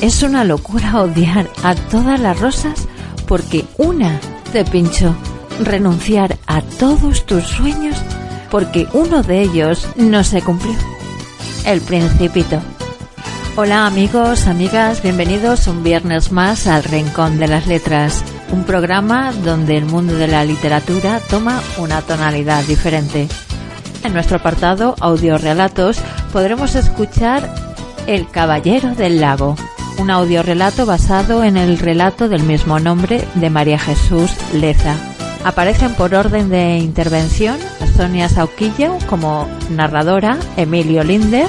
es una locura odiar a todas las rosas porque una te pinchó. Renunciar a todos tus sueños porque uno de ellos no se cumplió. El principito. Hola amigos, amigas, bienvenidos un viernes más al Rincón de las Letras, un programa donde el mundo de la literatura toma una tonalidad diferente. En nuestro apartado Audiorelatos podremos escuchar El Caballero del Lago, un audiorelato basado en el relato del mismo nombre de María Jesús Leza. Aparecen por orden de intervención Sonia Sauquillo como narradora, Emilio Linder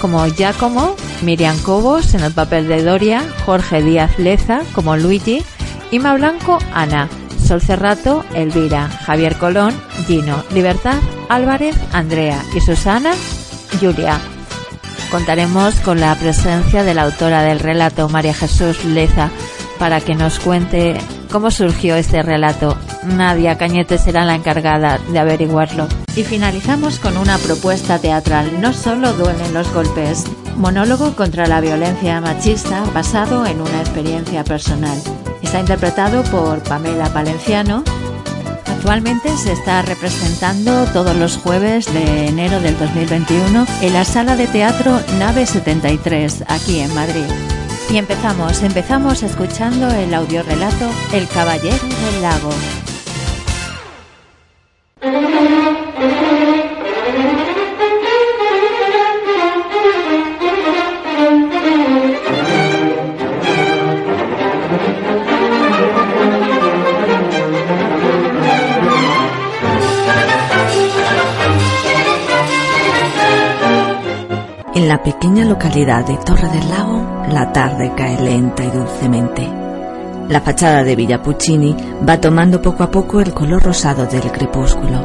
como Giacomo, Miriam Cobos en el papel de Doria, Jorge Díaz Leza como Luigi, Ima Blanco, Ana, Sol Cerrato, Elvira, Javier Colón, Gino, Libertad, Álvarez, Andrea y Susana, Julia. Contaremos con la presencia de la autora del relato, María Jesús Leza, para que nos cuente cómo surgió este relato. Nadia Cañete será la encargada de averiguarlo. Y finalizamos con una propuesta teatral, No solo duelen los golpes, monólogo contra la violencia machista basado en una experiencia personal. Está interpretado por Pamela Palenciano. Actualmente se está representando todos los jueves de enero del 2021 en la sala de teatro Nave 73, aquí en Madrid. Y empezamos, empezamos escuchando el audiorelato El Caballero del Lago. Pequeña localidad de Torre del Lago, la tarde cae lenta y dulcemente. La fachada de Villa Puccini va tomando poco a poco el color rosado del crepúsculo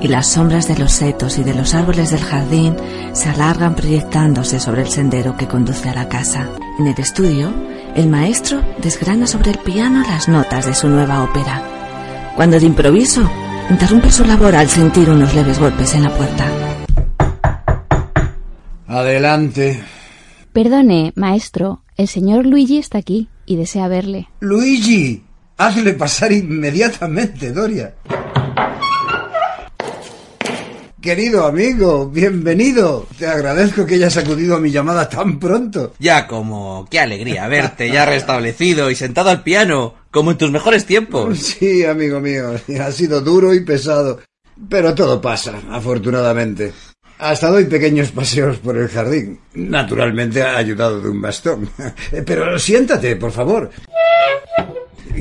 y las sombras de los setos y de los árboles del jardín se alargan proyectándose sobre el sendero que conduce a la casa. En el estudio, el maestro desgrana sobre el piano las notas de su nueva ópera, cuando de improviso interrumpe su labor al sentir unos leves golpes en la puerta. Adelante. Perdone, maestro, el señor Luigi está aquí y desea verle. Luigi, hazle pasar inmediatamente, Doria. Querido amigo, bienvenido. Te agradezco que hayas acudido a mi llamada tan pronto. Ya como, qué alegría verte ya restablecido y sentado al piano, como en tus mejores tiempos. Sí, amigo mío, ha sido duro y pesado. Pero todo pasa, afortunadamente. Hasta doy pequeños paseos por el jardín. Naturalmente ayudado de un bastón. Pero siéntate, por favor.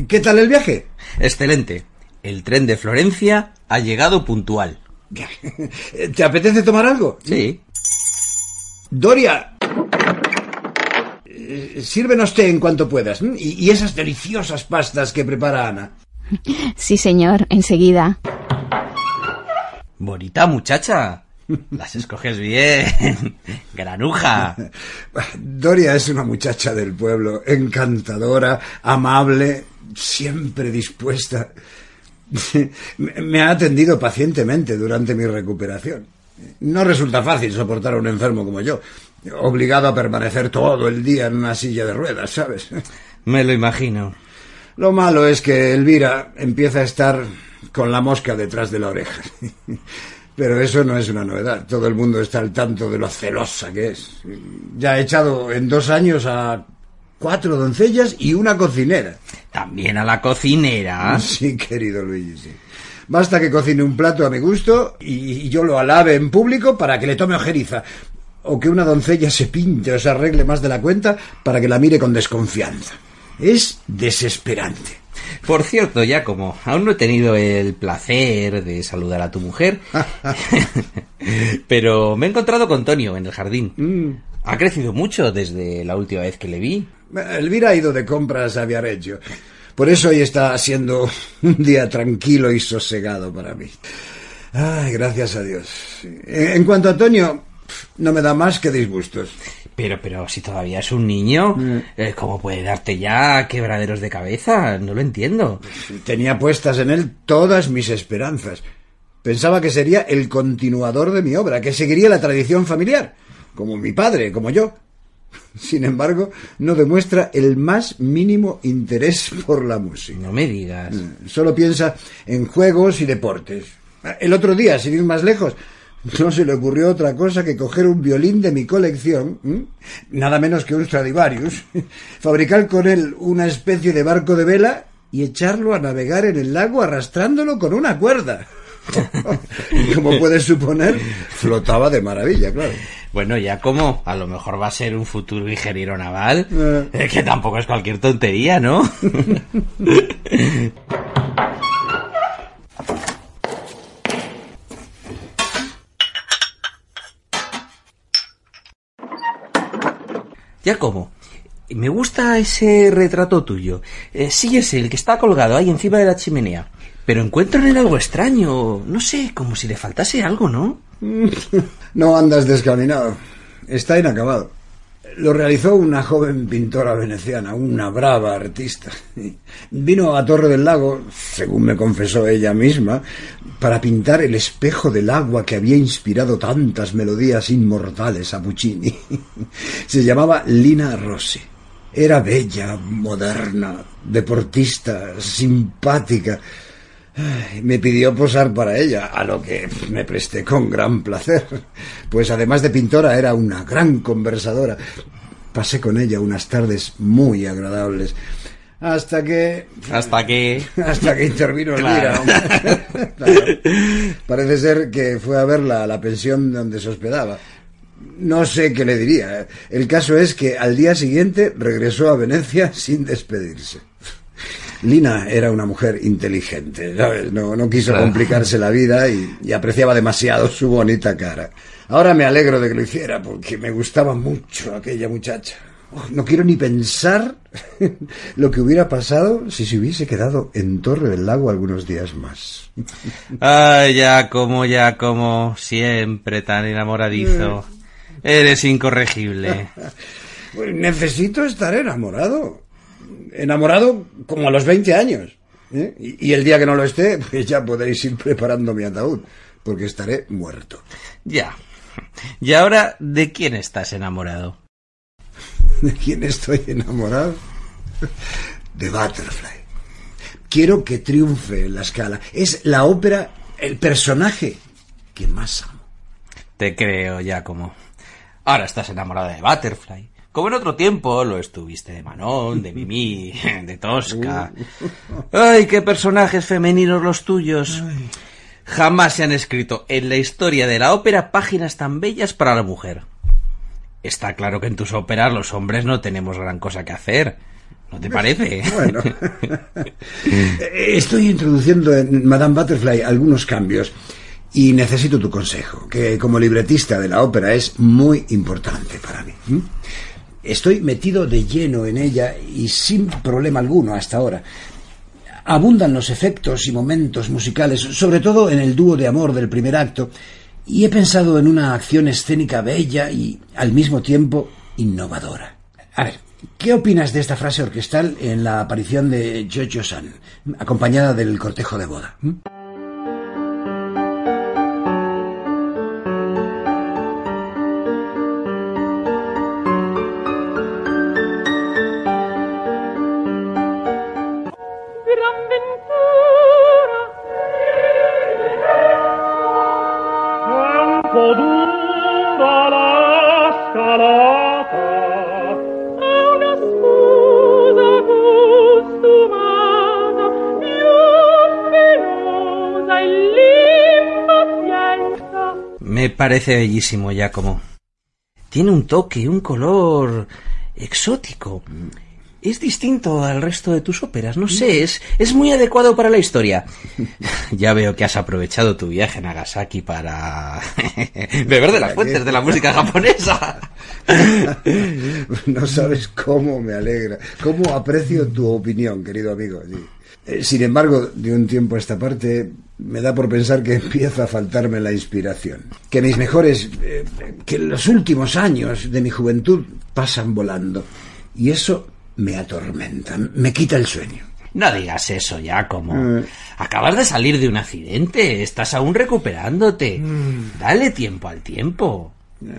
¿Qué tal el viaje? Excelente. El tren de Florencia ha llegado puntual. ¿Te apetece tomar algo? Sí. Doria. Sírvenos té en cuanto puedas. Y, y esas deliciosas pastas que prepara Ana. Sí, señor, enseguida. Bonita muchacha. Las escoges bien. Granuja. Doria es una muchacha del pueblo, encantadora, amable, siempre dispuesta. Me ha atendido pacientemente durante mi recuperación. No resulta fácil soportar a un enfermo como yo, obligado a permanecer todo el día en una silla de ruedas, ¿sabes? Me lo imagino. Lo malo es que Elvira empieza a estar con la mosca detrás de la oreja. Pero eso no es una novedad. Todo el mundo está al tanto de lo celosa que es. Ya ha echado en dos años a cuatro doncellas y una cocinera. ¿También a la cocinera? Sí, querido Luigi, sí. Basta que cocine un plato a mi gusto y yo lo alabe en público para que le tome ojeriza. O que una doncella se pinte o se arregle más de la cuenta para que la mire con desconfianza. Es desesperante. Por cierto, ya como aún no he tenido el placer de saludar a tu mujer, pero me he encontrado con Tonio en el jardín. Mm. Ha crecido mucho desde la última vez que le vi. Elvira ha ido de compras a Viareggio. Por eso hoy está siendo un día tranquilo y sosegado para mí. Ay, gracias a Dios. En cuanto a Tonio, no me da más que disgustos. Pero, pero si todavía es un niño, eh, ¿cómo puede darte ya quebraderos de cabeza? No lo entiendo. Tenía puestas en él todas mis esperanzas. Pensaba que sería el continuador de mi obra, que seguiría la tradición familiar, como mi padre, como yo. Sin embargo, no demuestra el más mínimo interés por la música. No me digas. Solo piensa en juegos y deportes. El otro día, sin ir más lejos, no se le ocurrió otra cosa que coger un violín de mi colección, nada menos que un Stradivarius, fabricar con él una especie de barco de vela y echarlo a navegar en el lago arrastrándolo con una cuerda. como puedes suponer, flotaba de maravilla, claro. Bueno, ya como a lo mejor va a ser un futuro ingeniero naval, eh, que tampoco es cualquier tontería, ¿no? Ya como. Me gusta ese retrato tuyo. Eh, sí es el que está colgado ahí encima de la chimenea. Pero encuentro en él algo extraño. No sé, como si le faltase algo, ¿no? No andas descaminado. Está inacabado. Lo realizó una joven pintora veneciana, una brava artista. Vino a Torre del Lago, según me confesó ella misma, para pintar el espejo del agua que había inspirado tantas melodías inmortales a Puccini. Se llamaba Lina Rossi. Era bella, moderna, deportista, simpática. Me pidió posar para ella, a lo que me presté con gran placer, pues además de pintora era una gran conversadora. Pasé con ella unas tardes muy agradables, hasta que... Hasta que... hasta que intervino Claro. Elvira. Claro. Parece ser que fue a verla a la pensión donde se hospedaba. No sé qué le diría. El caso es que al día siguiente regresó a Venecia sin despedirse. Lina era una mujer inteligente, ¿sabes? No, no quiso complicarse la vida y, y apreciaba demasiado su bonita cara. Ahora me alegro de que lo hiciera porque me gustaba mucho aquella muchacha. Oh, no quiero ni pensar lo que hubiera pasado si se hubiese quedado en Torre del Lago algunos días más. Ay, ya como, ya como, siempre tan enamoradizo. Eres incorregible. Pues necesito estar enamorado. Enamorado como a los 20 años. ¿eh? Y, y el día que no lo esté, pues ya podréis ir preparando mi ataúd, porque estaré muerto. Ya. Y ahora, ¿de quién estás enamorado? ¿De quién estoy enamorado? De Butterfly. Quiero que triunfe en la escala. Es la ópera, el personaje que más amo. Te creo, ya como. Ahora estás enamorado de Butterfly. Como en otro tiempo lo estuviste de Manon, de Mimi, de Tosca. Ay, qué personajes femeninos los tuyos. Jamás se han escrito en la historia de la ópera páginas tan bellas para la mujer. Está claro que en tus óperas los hombres no tenemos gran cosa que hacer. ¿No te parece? Bueno, estoy introduciendo en Madame Butterfly algunos cambios y necesito tu consejo, que como libretista de la ópera es muy importante para mí. Estoy metido de lleno en ella y sin problema alguno hasta ahora. Abundan los efectos y momentos musicales, sobre todo en el dúo de amor del primer acto, y he pensado en una acción escénica bella y al mismo tiempo innovadora. A ver, ¿qué opinas de esta frase orquestal en la aparición de Jojo San, acompañada del cortejo de boda? ¿m? Parece bellísimo, Giacomo. Tiene un toque, un color exótico. Es distinto al resto de tus óperas, no sé, es, es muy adecuado para la historia. Ya veo que has aprovechado tu viaje a Nagasaki para beber de las fuentes de la música japonesa. No sabes cómo me alegra, cómo aprecio tu opinión, querido amigo. sí. Eh, Sin embargo, de un tiempo a esta parte, me da por pensar que empieza a faltarme la inspiración. Que mis mejores, eh, que los últimos años de mi juventud pasan volando. Y eso me atormenta, me quita el sueño. No digas eso, Giacomo. Acabas de salir de un accidente, estás aún recuperándote. Dale tiempo al tiempo.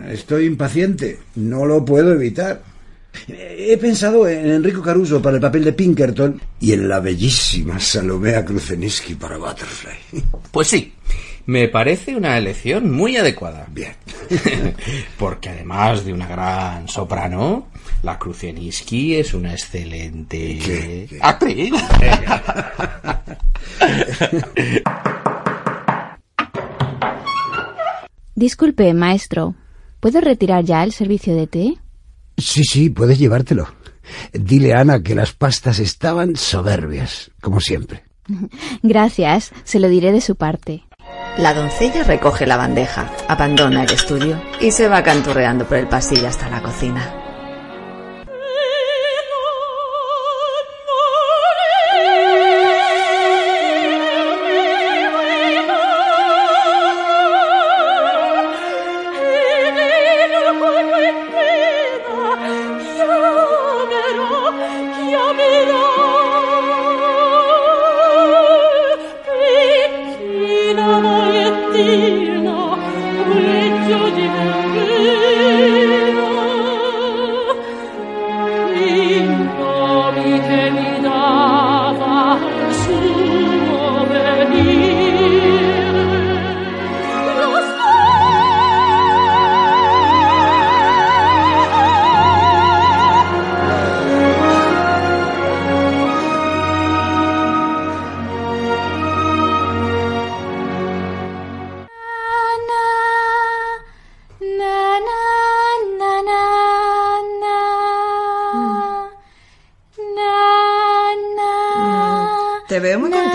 Estoy impaciente, no lo puedo evitar. He pensado en Enrico Caruso para el papel de Pinkerton y en la bellísima Salomea Kruzeniski para Butterfly. Pues sí, me parece una elección muy adecuada. Bien. Porque además de una gran soprano, la Kruceniski es una excelente ¿Qué? ¿Qué? actriz. Disculpe, maestro. ¿Puedo retirar ya el servicio de té? Sí, sí, puedes llevártelo. Dile a Ana que las pastas estaban soberbias, como siempre. Gracias, se lo diré de su parte. La doncella recoge la bandeja, abandona el estudio y se va canturreando por el pasillo hasta la cocina.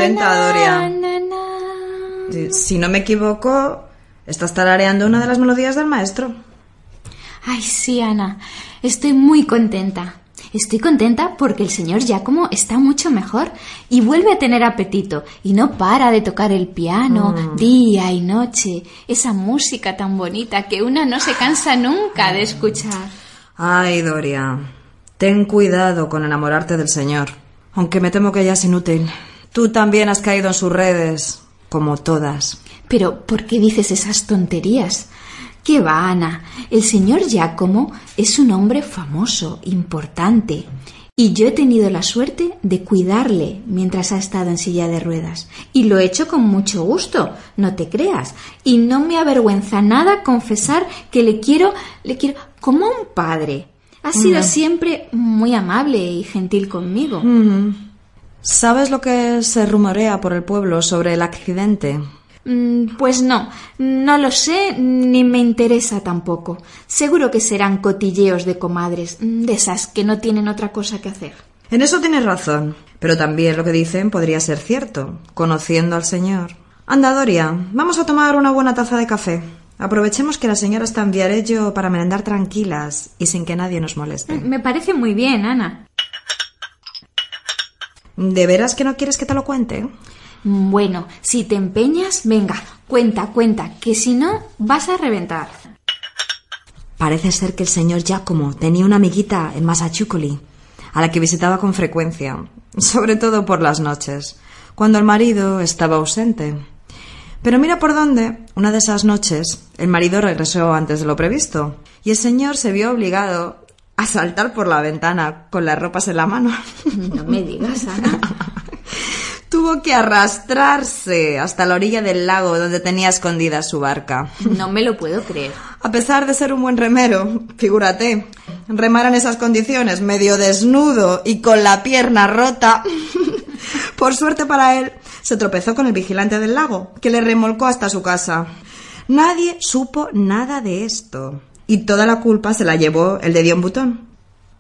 Contenta, Doria. Si- Si no me equivoco, estás tarareando una de las melodías del maestro. Ay, sí, Ana. Estoy muy contenta. Estoy contenta porque el señor Giacomo está mucho mejor y vuelve a tener apetito y no para de tocar el piano día y noche. Esa música tan bonita que una no se cansa nunca de escuchar. Ay, Doria, ten cuidado con enamorarte del señor. Aunque me temo que ya es inútil. Tú también has caído en sus redes, como todas. Pero, ¿por qué dices esas tonterías? ¿Qué va, Ana? El señor Giacomo es un hombre famoso, importante. Y yo he tenido la suerte de cuidarle mientras ha estado en silla de ruedas. Y lo he hecho con mucho gusto, no te creas. Y no me avergüenza nada confesar que le quiero, le quiero como a un padre. Ha sido siempre muy amable y gentil conmigo. ¿Sabes lo que se rumorea por el pueblo sobre el accidente? Mm, Pues no, no lo sé ni me interesa tampoco. Seguro que serán cotilleos de comadres, mm, de esas que no tienen otra cosa que hacer. En eso tienes razón. Pero también lo que dicen podría ser cierto, conociendo al señor. Anda, Doria, vamos a tomar una buena taza de café. Aprovechemos que la señora está en Viarello para merendar tranquilas y sin que nadie nos moleste. Me parece muy bien, Ana. ¿De veras que no quieres que te lo cuente? Bueno, si te empeñas, venga, cuenta, cuenta, que si no, vas a reventar. Parece ser que el señor Giacomo tenía una amiguita en Massachusetts, a la que visitaba con frecuencia, sobre todo por las noches, cuando el marido estaba ausente. Pero mira por dónde, una de esas noches, el marido regresó antes de lo previsto, y el señor se vio obligado a saltar por la ventana con las ropas en la mano. No me digas, Ana. Tuvo que arrastrarse hasta la orilla del lago donde tenía escondida su barca. No me lo puedo creer. A pesar de ser un buen remero, figúrate, remar en esas condiciones, medio desnudo y con la pierna rota. Por suerte para él, se tropezó con el vigilante del lago, que le remolcó hasta su casa. Nadie supo nada de esto. Y toda la culpa se la llevó el de Dion Butón,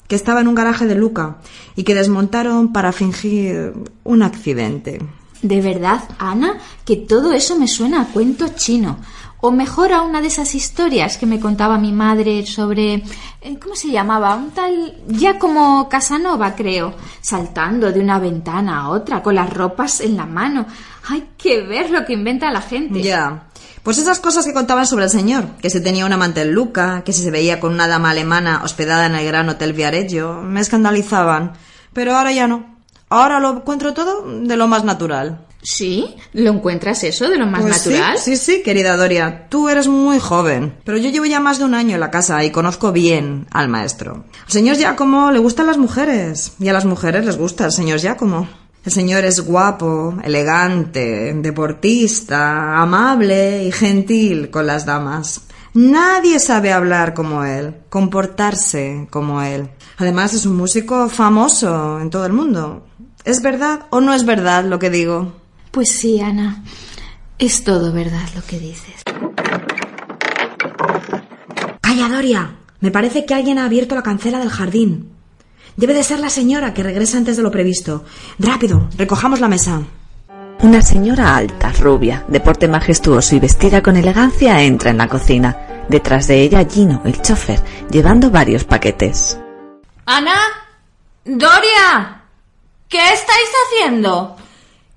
que estaba en un garaje de Luca y que desmontaron para fingir un accidente. De verdad, Ana, que todo eso me suena a cuento chino. O mejor a una de esas historias que me contaba mi madre sobre... eh, ¿Cómo se llamaba? Un tal... ya como Casanova, creo. Saltando de una ventana a otra, con las ropas en la mano. Hay que ver lo que inventa la gente. Ya. Pues esas cosas que contaban sobre el señor, que se tenía un amante en Luca, que si se veía con una dama alemana hospedada en el gran hotel Viareggio, me escandalizaban. Pero ahora ya no. Ahora lo encuentro todo de lo más natural. ¿Sí? ¿Lo encuentras eso de lo más Pues sí, natural? Sí, sí, querida Doria. Tú eres muy joven, pero yo llevo ya más de un año en la casa y conozco bien al maestro. Al señor Giacomo le gustan las mujeres y a las mujeres les gusta el señor Giacomo. El señor es guapo, elegante, deportista, amable y gentil con las damas. Nadie sabe hablar como él, comportarse como él. Además es un músico famoso en todo el mundo. ¿Es verdad o no es verdad lo que digo? Pues sí, Ana. Es todo verdad lo que dices. Calla, Doria. Me parece que alguien ha abierto la cancela del jardín. Debe de ser la señora que regresa antes de lo previsto. Rápido, recojamos la mesa. Una señora alta, rubia, de porte majestuoso y vestida con elegancia entra en la cocina. Detrás de ella Gino, el chofer, llevando varios paquetes. Ana, Doria, ¿qué estáis haciendo?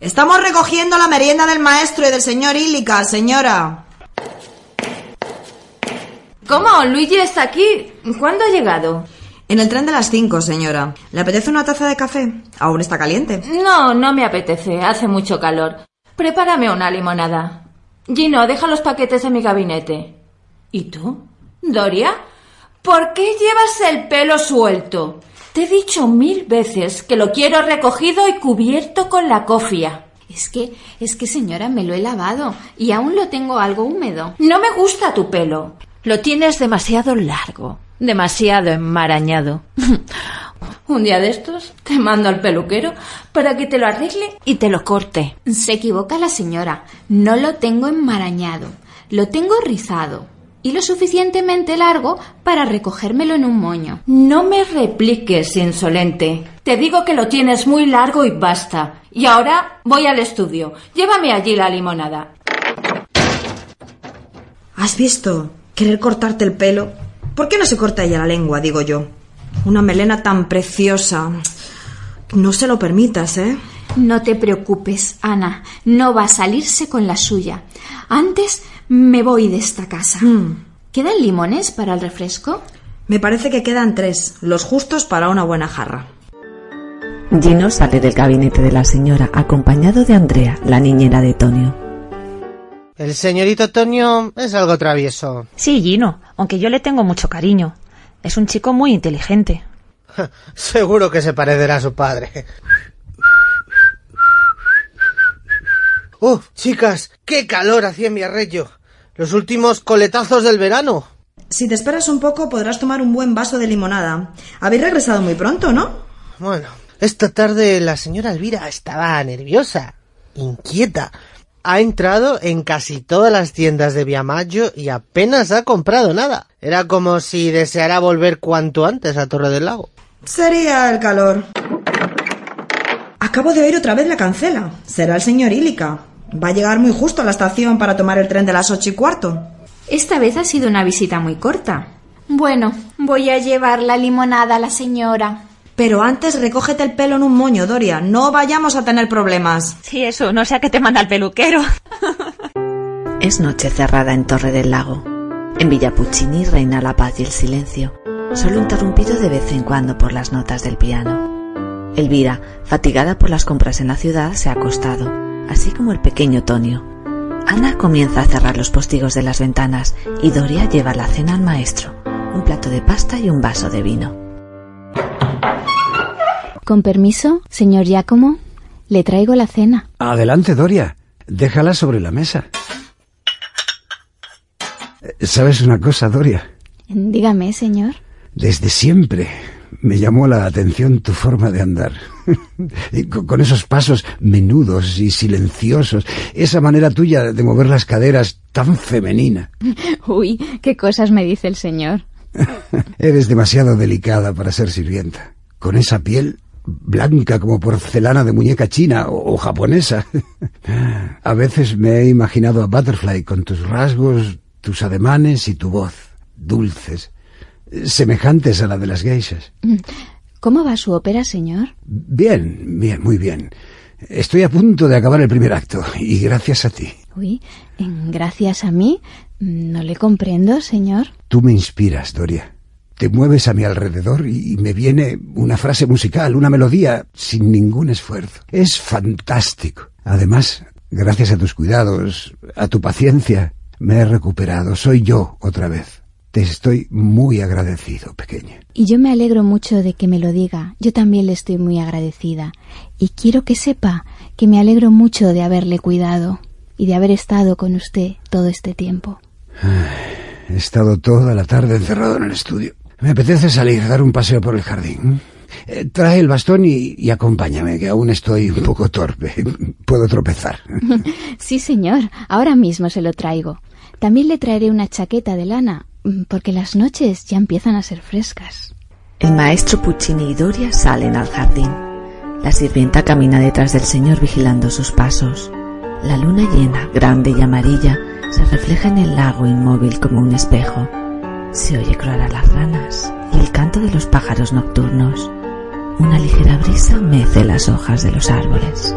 Estamos recogiendo la merienda del maestro y del señor Ílica, señora. ¿Cómo? Luigi está aquí. ¿Cuándo ha llegado? En el tren de las cinco, señora. ¿Le apetece una taza de café? Aún está caliente. No, no me apetece. Hace mucho calor. Prepárame una limonada. Gino, deja los paquetes en mi gabinete. ¿Y tú? Doria, ¿por qué llevas el pelo suelto? Te he dicho mil veces que lo quiero recogido y cubierto con la cofia. Es que, es que señora, me lo he lavado y aún lo tengo algo húmedo. No me gusta tu pelo. Lo tienes demasiado largo, demasiado enmarañado. Un día de estos te mando al peluquero para que te lo arregle y te lo corte. Se equivoca la señora. No lo tengo enmarañado. Lo tengo rizado. Y lo suficientemente largo para recogérmelo en un moño. No me repliques, insolente. Te digo que lo tienes muy largo y basta. Y ahora voy al estudio. Llévame allí la limonada. ¿Has visto? Querer cortarte el pelo. ¿Por qué no se corta ella la lengua, digo yo? Una melena tan preciosa. No se lo permitas, ¿eh? No te preocupes, Ana. No va a salirse con la suya. Antes me voy de esta casa. Mm. ¿Quedan limones para el refresco? Me parece que quedan tres, los justos para una buena jarra. Gino sale del gabinete de la señora acompañado de Andrea, la niñera de Tonio. El señorito Tonio es algo travieso. Sí, Gino, aunque yo le tengo mucho cariño. Es un chico muy inteligente. Seguro que se parecerá a su padre. ¡Uf, chicas! ¡Qué calor hacía en mi arreglo! Los últimos coletazos del verano. Si te esperas un poco, podrás tomar un buen vaso de limonada. Habéis regresado muy pronto, ¿no? Bueno, esta tarde la señora Elvira estaba nerviosa, inquieta. Ha entrado en casi todas las tiendas de Viamaggio y apenas ha comprado nada. Era como si deseara volver cuanto antes a Torre del Lago. Sería el calor. Acabo de oír otra vez la cancela. Será el señor Ílica. Va a llegar muy justo a la estación para tomar el tren de las ocho y cuarto. Esta vez ha sido una visita muy corta. Bueno, voy a llevar la limonada a la señora. Pero antes recógete el pelo en un moño, Doria. No vayamos a tener problemas. Sí, eso, no sea que te manda el peluquero. Es noche cerrada en Torre del Lago. En Villa Puccini reina la paz y el silencio, solo interrumpido de vez en cuando por las notas del piano. Elvira, fatigada por las compras en la ciudad, se ha acostado, así como el pequeño Tonio. Ana comienza a cerrar los postigos de las ventanas y Doria lleva la cena al maestro, un plato de pasta y un vaso de vino. Con permiso, señor Giacomo, le traigo la cena. Adelante, Doria. Déjala sobre la mesa. Eh, ¿Sabes una cosa, Doria? Dígame, señor. Desde siempre me llamó la atención tu forma de andar. Con esos pasos menudos y silenciosos, esa manera tuya de mover las caderas tan femenina. Uy, qué cosas me dice el señor. Eres demasiado delicada para ser sirvienta. Con esa piel blanca como porcelana de muñeca china o, o japonesa. A veces me he imaginado a Butterfly con tus rasgos, tus ademanes y tu voz, dulces, semejantes a la de las geishas. ¿Cómo va su ópera, señor? Bien, bien, muy bien. Estoy a punto de acabar el primer acto y gracias a ti. Uy, gracias a mí. No le comprendo, señor. Tú me inspiras, Doria. Te mueves a mi alrededor y me viene una frase musical, una melodía, sin ningún esfuerzo. Es fantástico. Además, gracias a tus cuidados, a tu paciencia, me he recuperado. Soy yo otra vez. Te estoy muy agradecido, pequeña. Y yo me alegro mucho de que me lo diga. Yo también le estoy muy agradecida. Y quiero que sepa que me alegro mucho de haberle cuidado y de haber estado con usted todo este tiempo. He estado toda la tarde encerrado en el estudio. Me apetece salir, dar un paseo por el jardín. Eh, trae el bastón y, y acompáñame, que aún estoy un poco torpe. Puedo tropezar. Sí, señor. Ahora mismo se lo traigo. También le traeré una chaqueta de lana, mm, porque las noches ya empiezan a ser frescas. El maestro Puccini y Doria salen al jardín. La sirvienta camina detrás del señor vigilando sus pasos. La luna llena, grande y amarilla, se refleja en el lago inmóvil como un espejo. Se oye croar a las ranas y el canto de los pájaros nocturnos. Una ligera brisa mece las hojas de los árboles.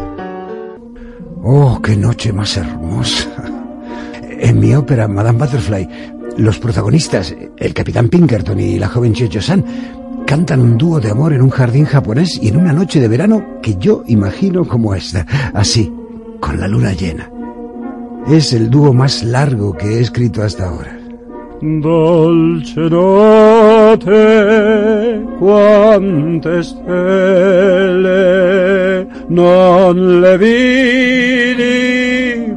Oh, qué noche más hermosa. En mi ópera Madame Butterfly, los protagonistas, el capitán Pinkerton y la joven Chocho-san, cantan un dúo de amor en un jardín japonés y en una noche de verano que yo imagino como esta, así, con la luna llena. Es el dúo más largo que he escrito hasta ahora. Dolce notte, quante stelle non le vidi.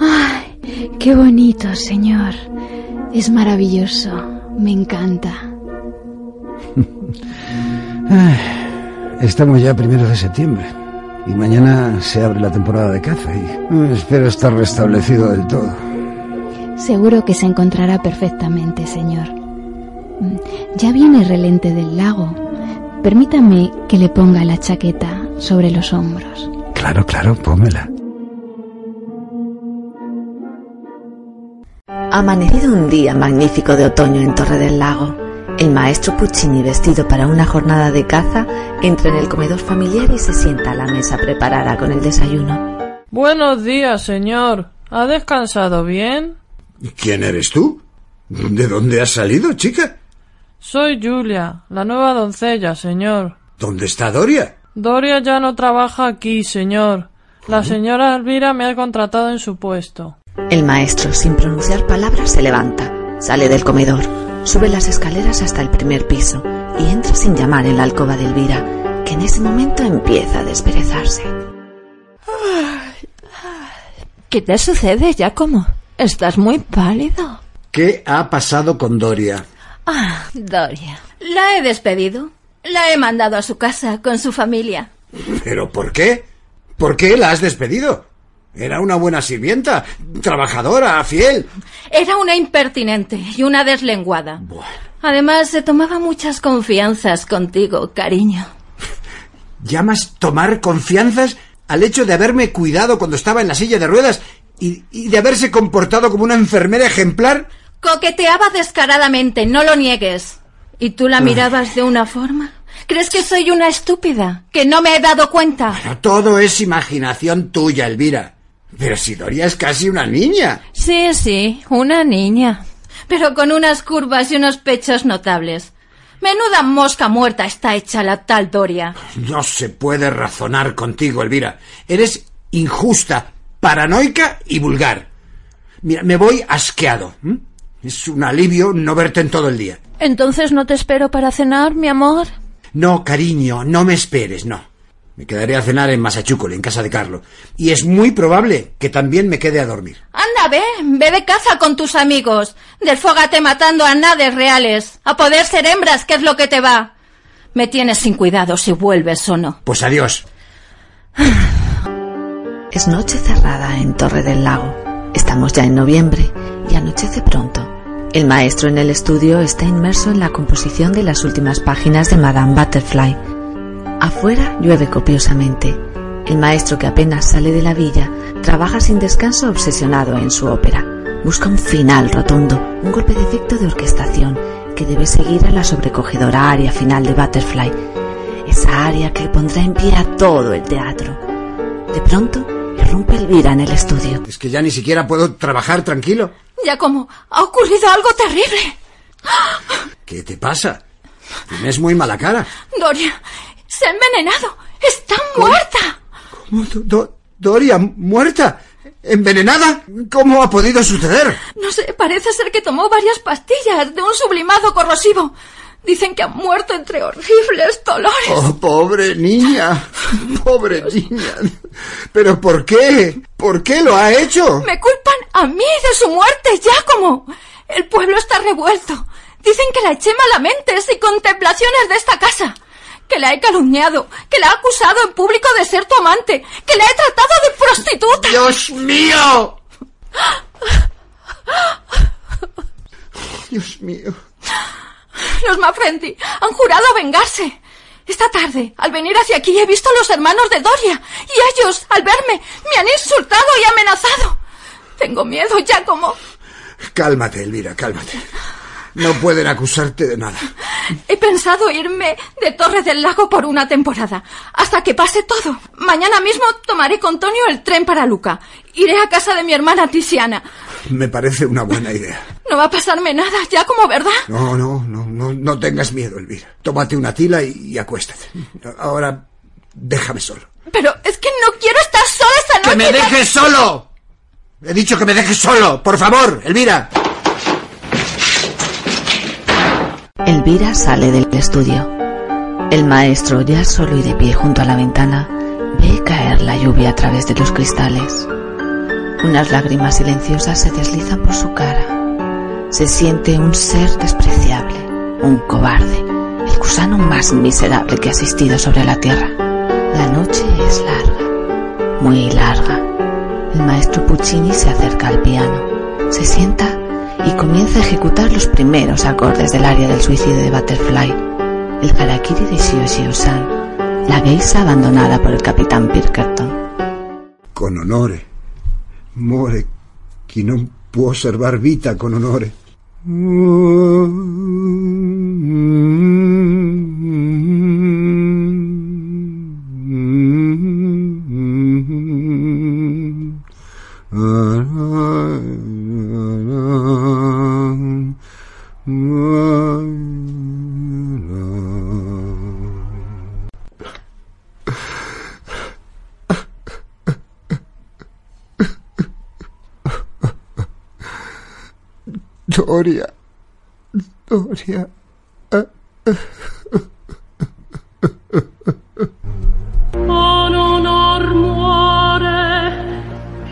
¡Ay! ¡Qué bonito, señor! Es maravilloso. Me encanta. Estamos ya primero de septiembre y mañana se abre la temporada de caza y eh, espero estar restablecido del todo. Seguro que se encontrará perfectamente, señor. Mm, Ya viene el relente del lago. Permítame que le ponga la chaqueta sobre los hombros. Claro, claro, pómela. Amanecido un día magnífico de otoño en Torre del Lago. El maestro Puccini, vestido para una jornada de caza, entra en el comedor familiar y se sienta a la mesa preparada con el desayuno. Buenos días, señor. ¿Ha descansado bien? ¿Quién eres tú? ¿De dónde has salido, chica? Soy Julia, la nueva doncella, señor. ¿Dónde está Doria? Doria ya no trabaja aquí, señor. La señora Elvira me ha contratado en su puesto. El maestro, sin pronunciar palabras, se levanta, sale del comedor, sube las escaleras hasta el primer piso y entra sin llamar en la alcoba de Elvira, que en ese momento empieza a desperezarse. ¿Qué te sucede, Giacomo? Estás muy pálido. ¿Qué ha pasado con Doria? Ah, Doria. La he despedido. La he mandado a su casa con su familia. ¿Pero por qué? ¿Por qué la has despedido? Era una buena sirvienta, trabajadora, fiel. Era una impertinente y una deslenguada. Además, se tomaba muchas confianzas contigo, cariño. ¿Llamas tomar confianzas al hecho de haberme cuidado cuando estaba en la silla de ruedas y, y de haberse comportado como una enfermera ejemplar? Coqueteaba descaradamente, no lo niegues. ¿Y tú la mirabas de una forma? ¿Crees que soy una estúpida? ¿Que no me he dado cuenta? Pero todo es imaginación tuya, Elvira. Pero si Doria es casi una niña. Sí, sí, una niña. Pero con unas curvas y unos pechos notables. Menuda mosca muerta está hecha la tal Doria. No se puede razonar contigo, Elvira. Eres injusta, paranoica y vulgar. Mira, me voy asqueado. Es un alivio no verte en todo el día. Entonces no te espero para cenar, mi amor. No, cariño, no me esperes, no. Me quedaré a cenar en Masachúcoli, en casa de Carlo. Y es muy probable que también me quede a dormir. Anda, ve, ve de caza con tus amigos. Desfógate matando a nades reales. A poder ser hembras, ¿qué es lo que te va? Me tienes sin cuidado si vuelves o no. Pues adiós. Es noche cerrada en Torre del Lago. Estamos ya en noviembre y anochece pronto. El maestro en el estudio está inmerso en la composición de las últimas páginas de Madame Butterfly. Afuera llueve copiosamente. El maestro que apenas sale de la villa trabaja sin descanso obsesionado en su ópera. Busca un final rotundo, un golpe de efecto de orquestación que debe seguir a la sobrecogedora aria final de Butterfly. Esa aria que pondrá en pie a todo el teatro. De pronto, irrumpe Elvira en el estudio. Es que ya ni siquiera puedo trabajar tranquilo. Ya como ha ocurrido algo terrible. ¿Qué te pasa? Tienes muy mala cara. Doria, Se ha envenenado. Está muerta. ¿Cómo? Do- Do- ¿Doria muerta? ¿Envenenada? ¿Cómo ha podido suceder? No sé, parece ser que tomó varias pastillas de un sublimado corrosivo. Dicen que ha muerto entre horribles dolores. Oh, pobre niña. Pobre niña. ¿Pero por qué? ¿Por qué lo ha hecho? Me culpan a mí de su muerte, Giacomo. El pueblo está revuelto. Dicen que la eché malamente sin contemplaciones de esta casa. Que la he calumniado, que la he acusado en público de ser tu amante, que la he tratado de prostituta. ¡Dios mío! Dios mío. Los Mafrendi han jurado vengarse. Esta tarde, al venir hacia aquí, he visto a los hermanos de Doria, y ellos, al verme, me han insultado y amenazado. Tengo miedo, Giacomo. Cálmate, Elvira, cálmate. No pueden acusarte de nada. He pensado irme de Torre del Lago por una temporada, hasta que pase todo. Mañana mismo tomaré con Tonio el tren para Luca. Iré a casa de mi hermana Tisiana. Me parece una buena idea. No va a pasarme nada, ya como verdad. No, no, no, no, no tengas miedo, Elvira. Tómate una tila y, y acuéstate. Ahora, déjame solo. Pero es que no quiero estar sola esta noche. ¡Que me dejes solo! He dicho que me dejes solo, por favor, Elvira. Elvira sale del estudio. El maestro, ya solo y de pie junto a la ventana, ve caer la lluvia a través de los cristales. Unas lágrimas silenciosas se deslizan por su cara. Se siente un ser despreciable, un cobarde, el gusano más miserable que ha existido sobre la tierra. La noche es larga, muy larga. El maestro Puccini se acerca al piano, se sienta y comienza a ejecutar los primeros acordes del área del suicidio de Butterfly, el harakiri de Shio Shio-san, la geisha abandonada por el capitán Pirkerton. Con onore. More. Chi non può osservar vita con onore. Doria. Doria. Con honor muore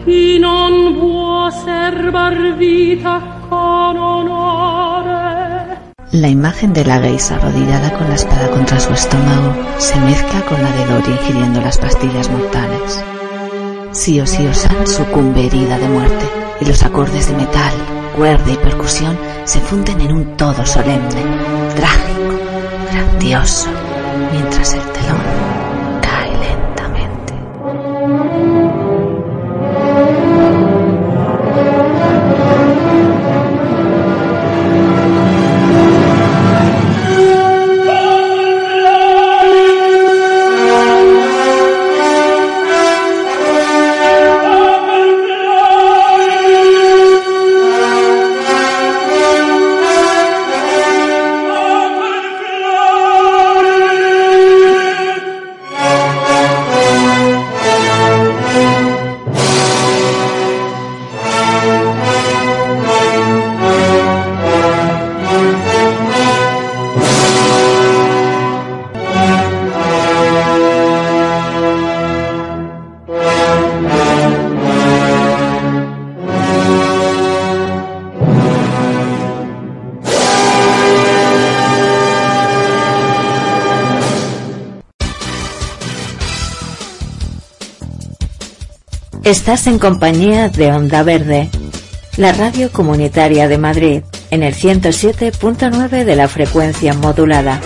chi non può servar vita con onore. La imagen de la geisha arrodillada con la espada contra su estómago se mezcla con la de Dory ingiriendo las pastillas mortales. Sio Sio San sucumbe herida de muerte y los acordes de metal, cuerda y percusión se funden en un todo solemne, trágico, grandioso, mientras el telón Estás en compañía de Onda Verde, la radio comunitaria de Madrid, en el 107.9 de la frecuencia modulada.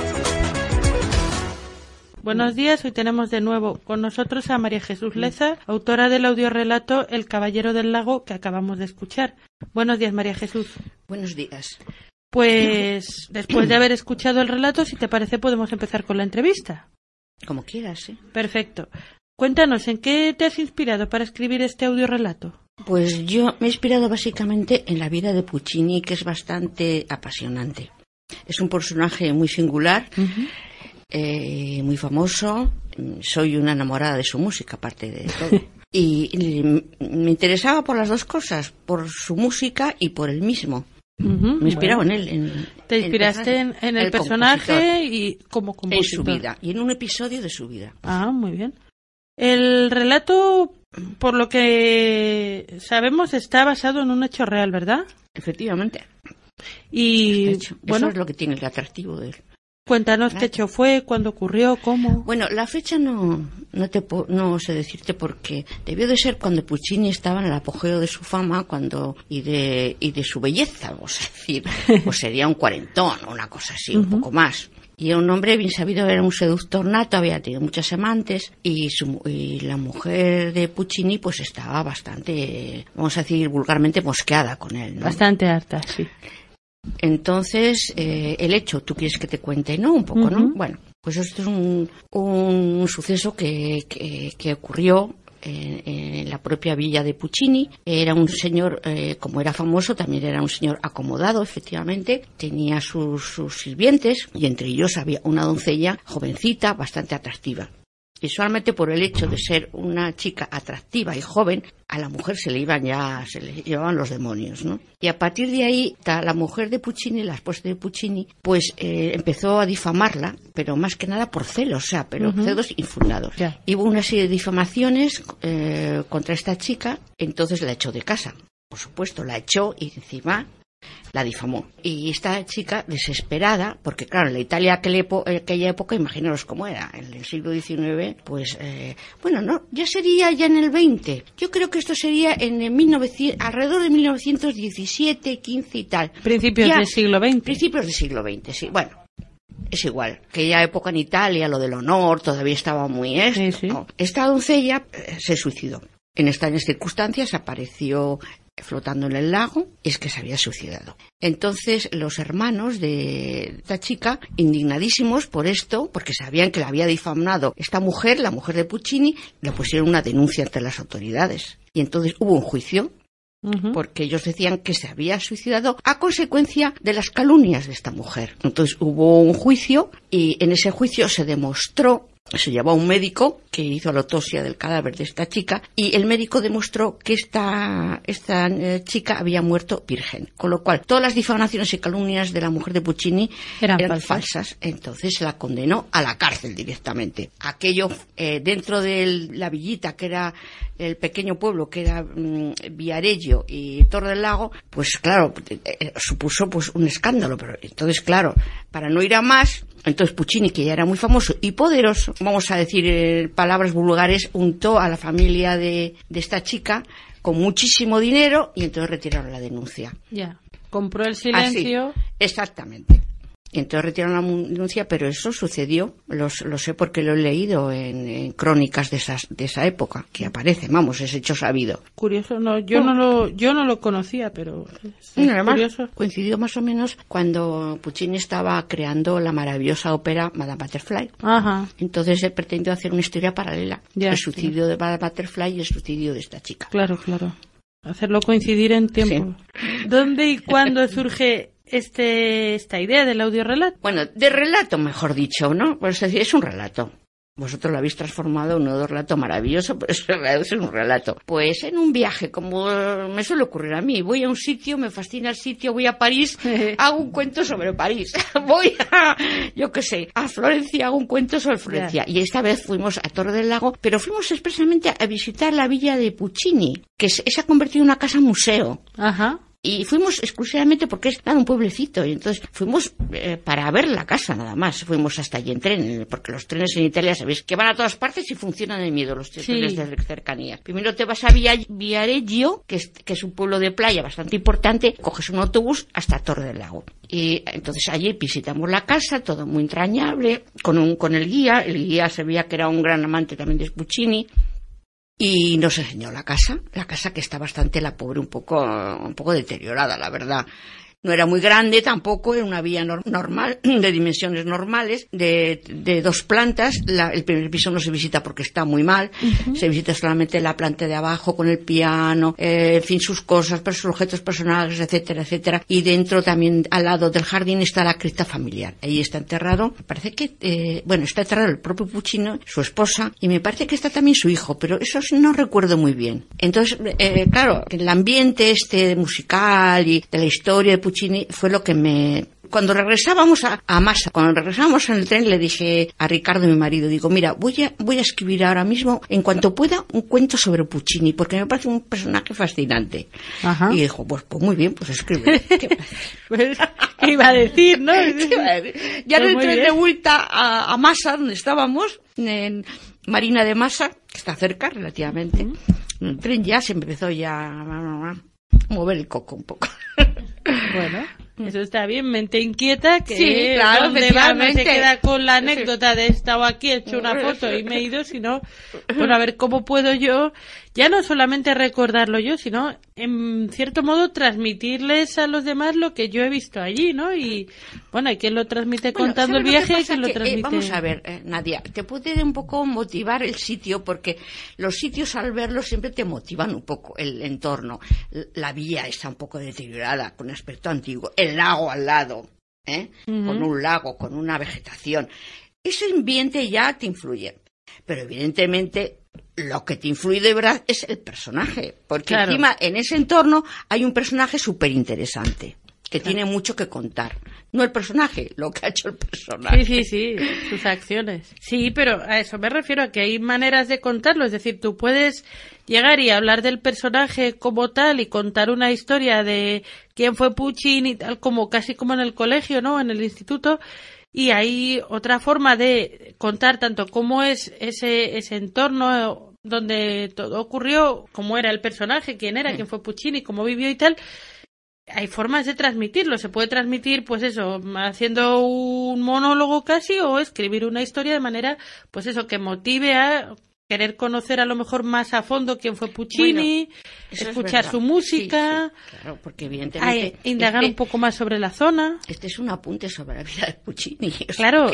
Buenos días, hoy tenemos de nuevo con nosotros a María Jesús Leza, autora del audiorelato El Caballero del Lago que acabamos de escuchar. Buenos días, María Jesús. Buenos días. Pues después de haber escuchado el relato, si te parece, podemos empezar con la entrevista. Como quieras, ¿eh? Perfecto. Cuéntanos, ¿en qué te has inspirado para escribir este audiorelato? Pues yo me he inspirado básicamente en la vida de Puccini, que es bastante apasionante. Es un personaje muy singular eh, muy famoso. Soy una enamorada de su música, aparte de todo. Y, me interesaba por las dos cosas, por su música y por él mismo. Me inspiraba bueno. en él. En, Te inspiraste en, en el, personaje y como en compositor. su vida y en un episodio de su vida. Ah, muy bien. El relato, por lo que sabemos, está basado en un hecho real, ¿verdad? Efectivamente. Y hecho, bueno, eso es lo que tiene el atractivo de él. cuéntanos qué hecho fue, cuándo ocurrió, cómo. Bueno, la fecha no, no, te, no sé decirte porque debió de ser cuando Puccini estaba en el apogeo de su fama cuando y de, y de su belleza, vamos a decir. Pues sería un cuarentón o una cosa así, un poco más. Y era un hombre bien sabido, era un seductor nato, había tenido muchas amantes y, su, y la mujer de Puccini pues estaba bastante, vamos a decir vulgarmente, mosqueada con él. ¿no? Bastante harta, sí. Entonces, eh, el hecho, tú quieres que te cuente, ¿no? Un poco, ¿no? Bueno, pues esto es un, un suceso que, que, que ocurrió en, en la propia villa de Puccini. Era un señor, eh, como era famoso, también era un señor acomodado, efectivamente. Tenía sus, sus sirvientes y entre ellos había una doncella jovencita, bastante atractiva. Y solamente por el hecho de ser una chica atractiva y joven, a la mujer se le iban ya, se le llevaban los demonios, ¿no? Y a partir de ahí, la mujer de Puccini, la esposa de Puccini, pues eh, empezó a difamarla, pero más que nada por celos, o sea, pero celos infundados. Y hubo una serie de difamaciones eh, contra esta chica, entonces la echó de casa. Por supuesto, la echó y encima la difamó. Y esta chica, desesperada, porque claro, en la Italia aquel epo- aquella época, imaginaros cómo era, en el siglo XIX, pues, eh, bueno, no, ya sería ya en el 20. Yo creo que esto sería en el 1900, alrededor de 1917, 15 y tal. Principios Ya- del siglo XX. Principios del siglo XX, sí. Bueno, es igual. Aquella época en Italia, lo del honor, todavía estaba muy. Esta doncella eh, se suicidó. En extrañas circunstancias apareció flotando en el lago es que se había suicidado. Entonces los hermanos de esta chica, indignadísimos por esto, porque sabían que la había difamado esta mujer, la mujer de Puccini, le pusieron una denuncia ante las autoridades. Y entonces hubo un juicio porque ellos decían que se había suicidado a consecuencia de las calumnias de esta mujer. Entonces hubo un juicio y en ese juicio se demostró, se llevó a un médico que hizo la autopsia del cadáver de esta chica y el médico demostró que esta, esta eh, chica había muerto virgen. Con lo cual, todas las difamaciones y calumnias de la mujer de Puccini Eran eran, falsas. falsas. Entonces se la condenó a la cárcel directamente. Aquello eh, dentro de la villita que era el pequeño pueblo que era mm, Viarello y Torre del Lago, pues claro, eh, eh, supuso pues un escándalo. Pero entonces, claro, para no ir a más, entonces Puccini, que ya era muy famoso y poderoso, vamos a decir eh, palabras vulgares, untó a la familia de, de esta chica con muchísimo dinero y entonces retiraron la denuncia. Ya. Compró el Así, silencio. exactamente. Entonces retiraron la denuncia, pero eso sucedió, lo, lo sé porque lo he leído en, en crónicas de, esas, de esa época, que aparece, vamos, es hecho sabido. Curioso, no, yo no lo, yo no lo conocía, pero es, además, curioso. coincidió más o menos cuando Puccini estaba creando la maravillosa ópera Madame Butterfly. Ajá. Entonces él pretendió hacer una historia paralela. Ya, el suicidio de Madame Butterfly y el suicidio de esta chica. Claro, claro. Hacerlo coincidir en tiempo. ¿Dónde y cuándo surge este, esta idea del audiorelato? Bueno, de relato, mejor dicho, ¿no? Pues es decir, es un relato. Vosotros lo habéis transformado en un relato maravilloso, pero es un relato. Pues en un viaje, como me suele ocurrir a mí, voy a un sitio, me fascina el sitio, voy a París, hago un cuento sobre París. voy a, yo qué sé, a Florencia, hago un cuento sobre Florencia. Y esta vez fuimos a Torre del Lago, pero fuimos expresamente a visitar la villa de Puccini, que se, se ha convertido en una casa museo. Ajá. Y fuimos exclusivamente porque es nada, un pueblecito. Y entonces fuimos eh, para ver la casa nada más. Fuimos hasta allí en tren, porque los trenes en Italia sabéis que van a todas partes y funcionan de miedo los trenes Sí. de cercanía. Primero te vas a Via- Viareggio, que es, que es un pueblo de playa bastante importante, coges un autobús hasta Torre del Lago. Y entonces allí visitamos la casa, todo muy entrañable, con, un, con el guía. El guía se veía que era un gran amante también de Puccini. Y nos enseñó la casa, la casa que está bastante, la pobre, un poco, un poco deteriorada, la verdad. No era muy grande tampoco, era una vía nor- normal, de dimensiones normales, de, de dos plantas. La- el primer piso no se visita porque está muy mal, se visita solamente la planta de abajo con el piano, eh, en fin, sus cosas, sus objetos personales, etcétera, etcétera. Y dentro también, al lado del jardín, está la cripta familiar. Ahí está enterrado, parece que, eh, bueno, está enterrado el propio Puccino, su esposa, y me parece que está también su hijo, pero eso no recuerdo muy bien. Entonces, eh, claro, el ambiente este musical y de la historia de Puccini fue lo que me... Cuando regresábamos a, a Massa, cuando regresábamos en el tren, le dije a Ricardo, mi marido, digo, mira, voy a, voy a escribir ahora mismo, en cuanto pueda, un cuento sobre Puccini, porque me parece un personaje fascinante. Y dijo, pues, pues muy bien, pues escribe. ¿Qué, Pues, ¿Qué iba a decir, no? Ya en el tren de vuelta a, a Massa, donde estábamos, en Marina de Massa, que está cerca relativamente, en el tren ya se empezó ya mover el coco un poco. Bueno, eso está bien, mente inquieta, que Sí, claro, donde va no se queda con la anécdota de he estado aquí, he hecho una foto y me he ido, sino, bueno, a ver cómo puedo yo, ya no solamente recordarlo yo, sino en cierto modo transmitirles a los demás lo que yo he visto allí, ¿no? Y bueno, hay quien lo transmite Bueno, contando el ¿sabes lo que viaje y quien lo eh, transmite. vamos a ver, eh, Nadia, te puede un poco motivar el sitio, porque los sitios al verlos siempre te motivan un poco el entorno. La vía está un poco deteriorada, con aspecto antiguo. El lago al lado, ¿eh? Con un lago, con una vegetación. Ese ambiente ya te influye. Pero evidentemente lo que te influye de verdad es el personaje. Porque Claro. encima en ese entorno hay un personaje súper interesante. Que tiene mucho que contar. No el personaje, lo que ha hecho el personaje. Sí, sí, sí, sus acciones. Sí, pero a eso me refiero, a que hay maneras de contarlo. Es decir, tú puedes llegar y hablar del personaje como tal y contar una historia de quién fue Puccini y tal, como casi como en el colegio, ¿no? En el instituto. Y hay otra forma de contar tanto cómo es ese, ese entorno donde todo ocurrió, cómo era el personaje, quién era, quién fue Puccini, cómo vivió y tal hay formas de transmitirlo. Se puede transmitir, pues eso, haciendo un monólogo casi o escribir una historia de manera, pues eso, que motive a querer conocer a lo mejor más a fondo quién fue Puccini, Bueno, eso es escuchar su música, Sí, sí, claro, porque a evidentemente. indagar este, un poco más sobre la zona. Este es un apunte sobre la vida de Puccini. Claro.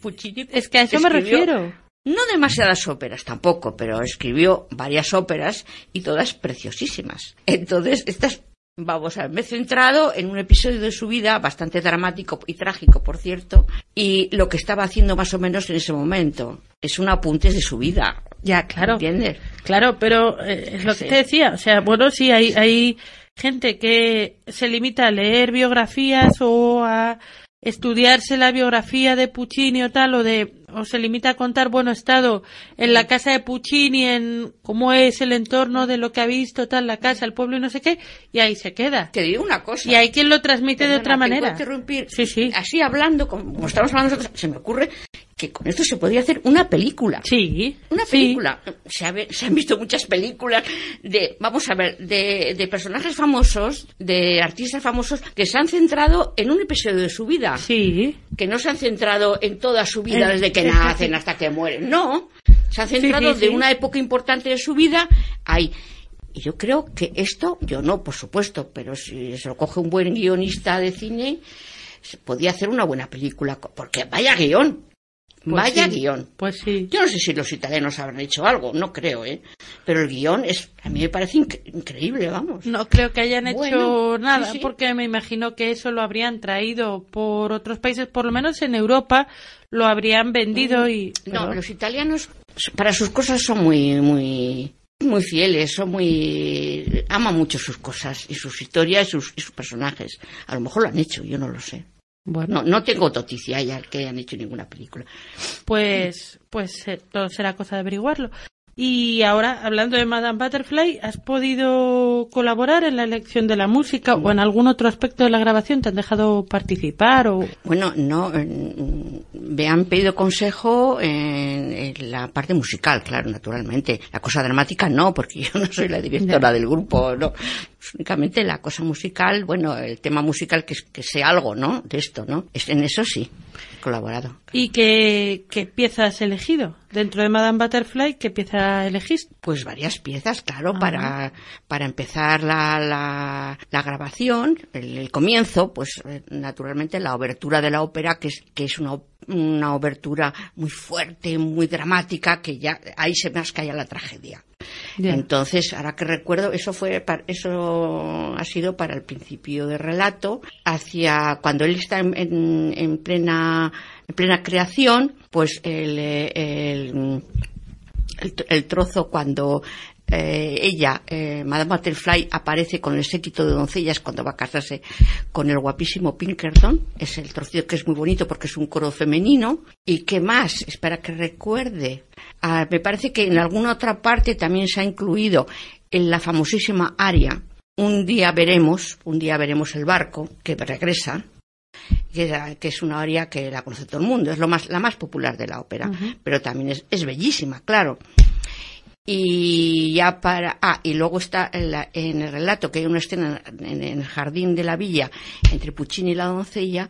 Puccini Es que a eso me refiero. No demasiadas óperas tampoco, pero escribió varias óperas y todas preciosísimas. Entonces, estas, vamos a ver, me he centrado en un episodio de su vida bastante dramático y trágico, por cierto, y lo que estaba haciendo más o menos en ese momento. Es un apunte de su vida. Ya, claro. ¿Entiendes? Claro, pero eh, es lo Sí. que te decía. O sea, bueno, sí, hay, hay gente que se limita a leer biografías o a estudiarse la biografía de Puccini o tal, o de o se limita a contar, bueno, he estado en la casa de Puccini, en cómo es el entorno de lo que ha visto, tal, la casa, el pueblo y no sé qué, y ahí se queda. Te digo una cosa. Y hay quien lo transmite de otra ¿te puedo manera. interrumpir? Sí, sí. Así hablando, como estamos hablando nosotros, se me ocurre que con esto se podría hacer una película. Sí. Una sí. película. Se, ha se han visto muchas películas de, vamos a ver, de, de personajes famosos, de artistas famosos que se han centrado en un episodio de su vida. Sí. Que no se han centrado en toda su vida Eh, desde que nacen hasta que mueren. No. Se han centrado sí, de una época importante de su vida ahí. Y yo creo que esto, yo no, por supuesto, pero si se lo coge un buen guionista de cine, se podía hacer una buena película, porque vaya guion, Pues vaya sí, guion. Pues sí. Yo no sé si los italianos habrán hecho algo, no creo, ¿eh? Pero el guion es, a mí me parece inc- increíble, vamos. No creo que hayan hecho nada, sí, porque me imagino que eso lo habrían traído por otros países, por lo menos en Europa lo habrían vendido y... No, los italianos para sus cosas son muy, muy, muy fieles, son muy, aman mucho sus cosas y sus historias y sus, y sus personajes. A lo mejor lo han hecho, yo no lo sé. Bueno, No, no tengo noticia ya que hayan hecho ninguna película. pues, pues eh, todo será cosa de averiguarlo. Y ahora, hablando de Madame Butterfly, ¿has podido colaborar en la elección de la música o en algún otro aspecto de la grabación? ¿Te han dejado participar o...? Bueno, no, mm, me han pedido consejo en, en la parte musical, claro, naturalmente. La cosa dramática no, porque yo no soy la directora del grupo, no. Únicamente la cosa musical, bueno, el tema musical que, que sea algo, ¿no? De esto, ¿no? Es- En eso sí, he colaborado. ¿Y qué, qué pieza has elegido? Dentro de Madame Butterfly, ¿qué pieza elegiste? Pues varias piezas, claro, para, para empezar la, la, la grabación, el, el comienzo, pues eh, naturalmente la obertura de la ópera, que es, que es una, una obertura muy fuerte, muy dramática, que ya ahí se masca ya la tragedia. Entonces, ahora que recuerdo, eso fue, eso ha sido para el principio de relato, hacia cuando él está en, en- en plena, en plena creación, pues el, eh, el, el, el trozo cuando eh, ella, eh, Madame Butterfly, aparece con el séquito de doncellas cuando va a casarse con el guapísimo Pinkerton. Es el trocito que es muy bonito porque es un coro femenino. ¿Y qué más? Espera que recuerde. Ah, me parece que en alguna otra parte también se ha incluido en la famosísima aria. Un día veremos, un día veremos el barco que regresa, que es una aria que la conoce todo el mundo, es lo más, la más popular de la ópera, pero también es, es bellísima, claro. Y ya para. Ah, y luego está en, la- en el relato que hay una escena en, el jardín de la villa entre Puccini y la doncella,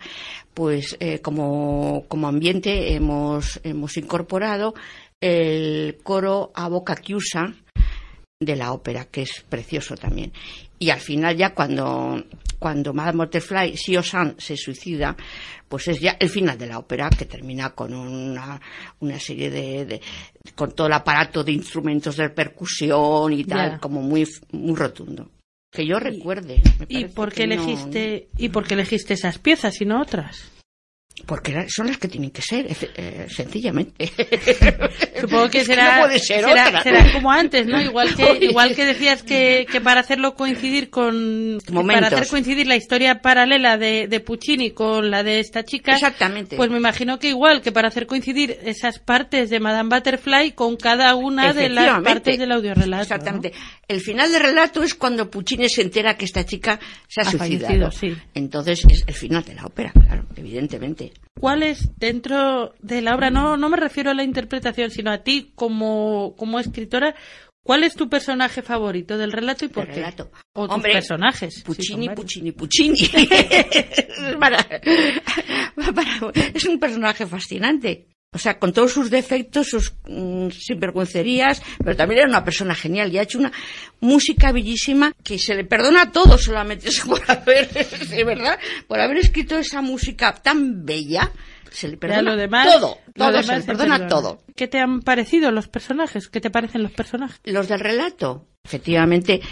pues eh, como, como ambiente hemos, hemos incorporado el coro a boca chiusa de la ópera, que es precioso también. Y al final ya cuando, cuando Madame Butterfly, Sio San, se suicida, pues es ya el final de la ópera, que termina con una, una serie de, de- con todo el aparato de instrumentos de percusión y tal, como muy, muy rotundo. Que yo recuerde. me ¿Y por qué no- elegiste, y por qué elegiste esas piezas y no otras? Porque son las que tienen que ser, eh, sencillamente. Supongo que Es será, no puede ser será, otra. será como antes, ¿no? Igual que, igual que decías que, que para hacerlo coincidir con, para hacer coincidir la historia paralela de, de Puccini con la de esta chica. Exactamente. Pues me imagino que igual que para hacer coincidir esas partes de Madame Butterfly con cada una de las partes del audiorelato. Exactamente. El final del relato es cuando Puccini se entera que esta chica se ha, Ha suicidado. fallecido, sí. Entonces es el final de la ópera, claro, evidentemente. ¿Cuál es dentro de la obra? No, no me refiero a la interpretación, sino a ti como, como escritora. ¿Cuál es tu personaje favorito del relato y por qué? relato. O tus Hombre, personajes. Puccini, sí. Puccini, Puccini. Es para- para- es un personaje fascinante. O sea, con todos sus defectos, sus mm, sinvergüencerías, pero también era una persona genial y ha hecho una música bellísima que se le perdona todo solamente por haber, de verdad, por haber escrito esa música tan bella. Se le perdona lo demás, todo, lo todo, demás se le se perdona perdona. todo. ¿Qué te han parecido los personajes? ¿Qué te parecen los personajes? Los del relato. Efectivamente,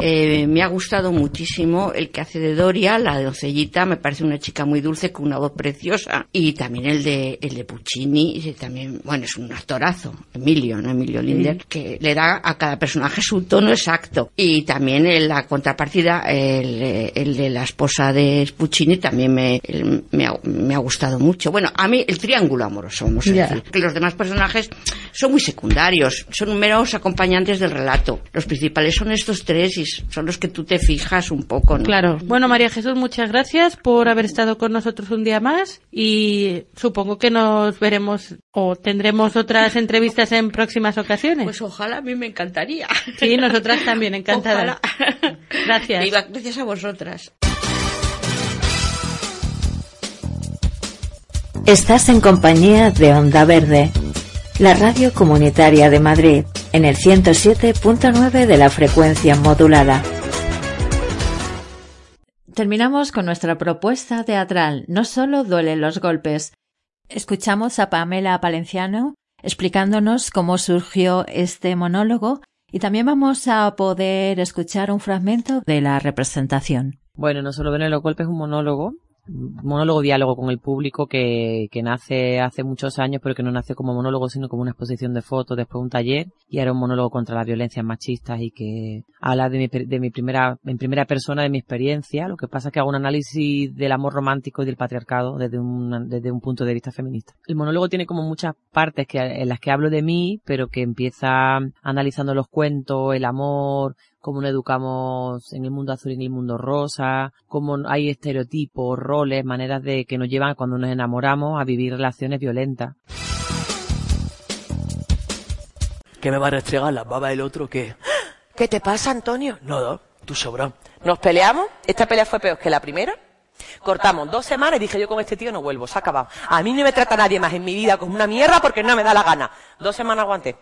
eh, me ha gustado muchísimo el que hace de Doria, la doncellita, me parece una chica muy dulce con una voz preciosa. Y también el de, el de Puccini, y también, bueno, es un actorazo, Emilio, ¿no? Emilio Linder, que le da a cada personaje su tono exacto. Y también en la contrapartida, el, eh, el de la esposa de Puccini también me, el- me, ha, me ha gustado mucho. Bueno, a mí el triángulo amoroso, vamos a decir. Que los demás personajes son muy secundarios, son meros acompañantes del relato. Los principales son estos tres y son los que tú te fijas un poco, ¿no? Claro. Bueno, María Jesús, muchas gracias por haber estado con nosotros un día más y supongo que nos veremos o tendremos otras entrevistas en próximas ocasiones. Pues ojalá, a mí me encantaría. Sí, nosotras también, encantadas. Ojalá. Gracias. Iba- Gracias a vosotras. Estás en compañía de Onda Verde, la radio comunitaria de Madrid, en el 107.9 de la frecuencia modulada. Terminamos con nuestra propuesta teatral No solo duelen los golpes. Escuchamos a Pamela Palenciano explicándonos cómo surgió este monólogo y también vamos a poder escuchar un fragmento de la representación. Bueno, no solo ven los golpes, es un monólogo, monólogo diálogo con el público que, que nace hace muchos años, pero que no nace como monólogo, sino como una exposición de fotos, después un taller, y ahora un monólogo contra las violencias machistas y que habla de mi, de mi primera, en primera persona de mi experiencia. Lo que pasa es que hago un análisis del amor romántico y del patriarcado desde un, desde un punto de vista feminista. El monólogo tiene como muchas partes que, en las que hablo de mí, pero que empieza analizando los cuentos, el amor, cómo nos educamos en el mundo azul y en el mundo rosa, cómo hay estereotipos, roles, maneras de que nos llevan cuando nos enamoramos a vivir relaciones violentas. ¿Qué me va a restregar la baba del otro? ¿Qué? ¿Qué te pasa, Antonio? Nada. Tú sobrón. Nos peleamos, esta pelea fue peor que la primera. Cortamos dos semanas y dije yo con este tío no vuelvo, se ha acabado. A mí no me trata nadie más en mi vida como una mierda porque no me da la gana. Dos semanas aguanté.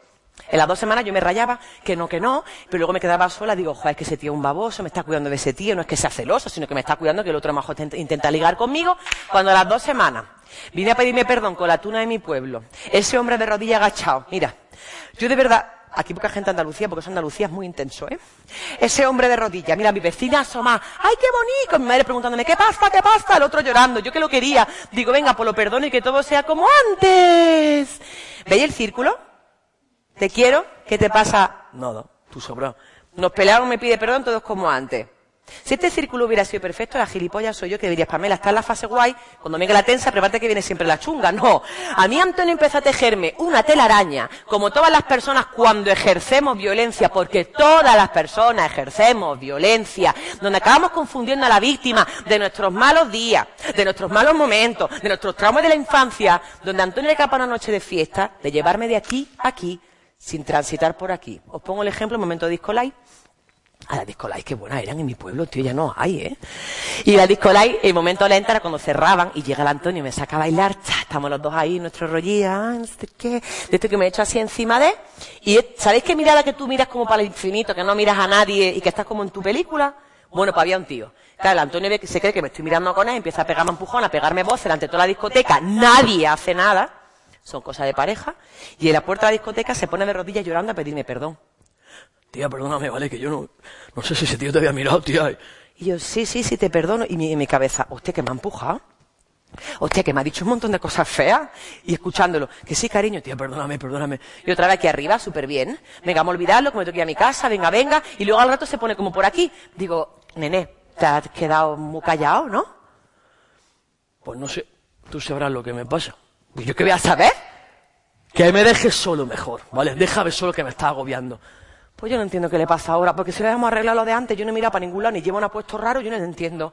En las dos semanas yo me rayaba, que no, que no, pero luego me quedaba sola, digo, joder, es que ese tío es un baboso, me está cuidando de ese tío, no es que sea celoso, sino que me está cuidando que el otro mejor intenta- ligar conmigo. Cuando a las dos semanas vine a pedirme perdón con la tuna de mi pueblo, ese hombre de rodilla agachado, mira, yo de verdad, aquí poca gente Andalucía, porque eso Andalucía es muy intenso, ¿eh? Ese hombre de rodilla, mira, mi vecina asoma, ¡ay, qué bonito! Mi madre preguntándome, ¿qué pasa, qué pasa? El otro llorando, yo que lo quería. Digo, venga, pues lo perdono y que todo sea como antes. ¿Veis el círculo? Te quiero, ¿qué te pasa? Nada, tú sobró. Nos peleamos, me pide perdón, todos como antes. Si este círculo hubiera sido perfecto, la gilipollas soy yo que dirías, Pamela, está en la fase guay, cuando venga la tensa, prepárate que viene siempre la chunga. No. A mí Antonio empezó a tejerme una telaraña, como todas las personas cuando ejercemos violencia, porque todas las personas ejercemos violencia, donde acabamos confundiendo a la víctima de nuestros malos días, de nuestros malos momentos, de nuestros traumas de la infancia, donde Antonio le capa una noche de fiesta, de llevarme de aquí a aquí, sin transitar por aquí. Os pongo el ejemplo, el momento de Disco Live. A la Disco Live, qué buenas eran en mi pueblo, tío, ya no hay, ¿eh? Y la Disco Live, el momento lenta era cuando cerraban y llega el Antonio y me saca a bailar, cha, estamos los dos ahí, nuestro rollía, no sé qué, de esto que me he hecho así encima de, y ¿sabéis qué mirada que tú miras como para el infinito, que no miras a nadie y que estás como en tu película? Bueno, pues había un tío. Claro, el Antonio se cree que me estoy mirando con él, empieza a pegarme empujón, a pegarme voz delante de toda la discoteca, nadie hace nada, son cosas de pareja, y en la puerta de la discoteca se pone de rodillas llorando a pedirme perdón. Tía, perdóname, vale, que yo no, no sé si ese tío te había mirado, tía. Y yo, sí, sí, sí, te perdono. Y mi, en mi cabeza, hostia, que me ha empujado. Hostia, que me ha dicho un montón de cosas feas. Y escuchándolo, que sí, cariño, tía, perdóname, perdóname. Y otra vez aquí arriba, súper bien. Venga, vamos a olvidarlo, que me tengo que ir a mi casa, venga, venga. Y luego al rato se pone como por aquí. Digo, nene, te has quedado muy callado, ¿no? Pues no sé, tú sabrás lo que me pasa. Pues yo qué voy a saber. Que me dejes solo mejor, ¿vale? Déjame solo que me está agobiando. Pues yo no entiendo qué le pasa ahora, porque si le hemos arreglado lo de antes, yo no he mirado para ningún lado, ni llevo un apuesto raro, yo no lo entiendo.